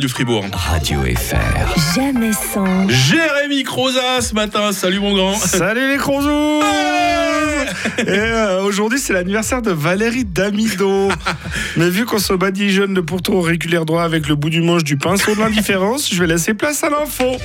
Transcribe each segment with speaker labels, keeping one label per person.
Speaker 1: du Fribourg.
Speaker 2: Radio FR.
Speaker 3: Jamais sans.
Speaker 1: Jérémy Croza ce matin. Salut mon grand.
Speaker 4: Salut les crozous Et euh, aujourd'hui c'est l'anniversaire de Valérie Damido. Mais vu qu'on se badigeonne de pourtour auriculaire droit avec le bout du manche du pinceau de l'indifférence, je vais laisser place à l'info.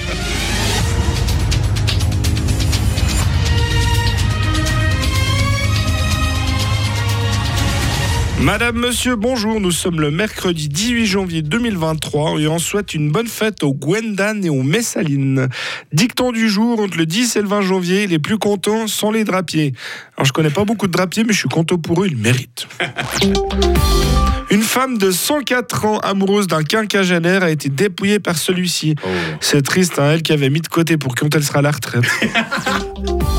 Speaker 4: Madame, monsieur, bonjour. Nous sommes le mercredi 18 janvier 2023 et on souhaite une bonne fête aux Gwendan et aux Messalines. Dicton du jour, entre le 10 et le 20 janvier, les plus contents sont les drapiers. Alors, je connais pas beaucoup de drapiers, mais je suis content pour eux, ils méritent. Une femme de 104 ans, amoureuse d'un quinquagénaire, a été dépouillée par celui-ci. C'est triste, hein, elle qui avait mis de côté pour quand elle sera à la retraite.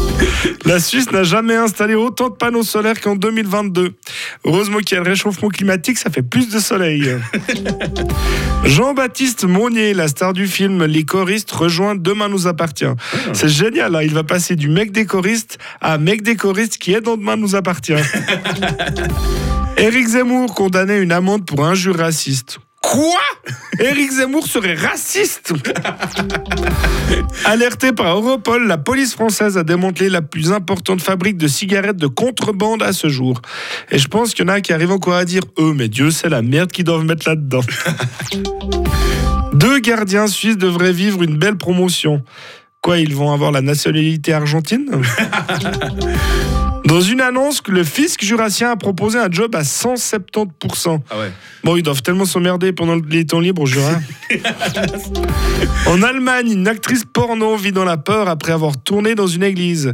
Speaker 4: La Suisse n'a jamais installé autant de panneaux solaires qu'en 2022. Heureusement qu'il y a le réchauffement climatique, ça fait plus de soleil. Jean-Baptiste Monnier, la star du film Les choristes, rejoint Demain nous appartient. C'est génial, hein, il va passer du mec des choristes à mec des choristes qui est dans Demain nous appartient. Éric Zemmour condamné à une amende pour injure raciste. Quoi? Éric Zemmour serait raciste? Alerté par Europol, la police française a démantelé la plus importante fabrique de cigarettes de contrebande à ce jour. Et je pense qu'il y en a qui arrivent encore à dire Eux, mais Dieu, c'est la merde qu'ils doivent mettre là-dedans. Deux gardiens suisses devraient vivre une belle promotion. Ils vont avoir la nationalité argentine Dans une annonce, le fisc jurassien a proposé un job à 170%.
Speaker 1: Ah ouais.
Speaker 4: Bon, ils doivent tellement s'emmerder pendant les temps libres, je jure. en Allemagne, une actrice porno vit dans la peur après avoir tourné dans une église.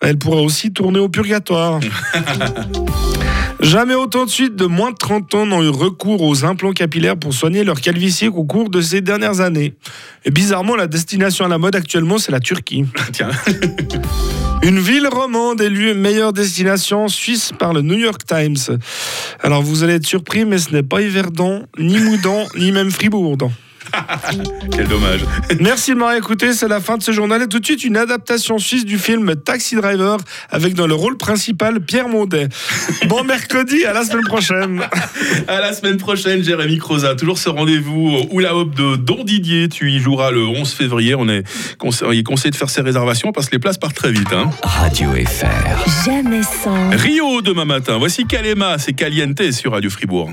Speaker 4: Elle pourra aussi tourner au purgatoire. Jamais autant de suite de moins de 30 ans n'ont eu recours aux implants capillaires pour soigner leur calvitie au cours de ces dernières années. Et bizarrement, la destination à la mode actuellement, c'est la Turquie.
Speaker 1: Tiens.
Speaker 4: Une ville romande élue meilleure destination suisse par le New York Times. Alors vous allez être surpris, mais ce n'est pas Yverdon, ni Moudon, ni même Fribourg.
Speaker 1: Quel dommage.
Speaker 4: Merci de m'avoir écouté, c'est la fin de ce journal. Et tout de suite, une adaptation suisse du film Taxi Driver avec dans le rôle principal Pierre Mondet. Bon mercredi, à la semaine prochaine.
Speaker 1: À la semaine prochaine, Jérémy Croza. Toujours ce rendez-vous au Hula Hop de Don Didier. Tu y joueras le 11 février. On est conseillé, conseillé de faire ses réservations parce que les places partent très vite. hein.
Speaker 2: Radio FR.
Speaker 3: Jamais sans.
Speaker 1: Rio demain matin. Voici Kalema, c'est Caliente sur Radio Fribourg.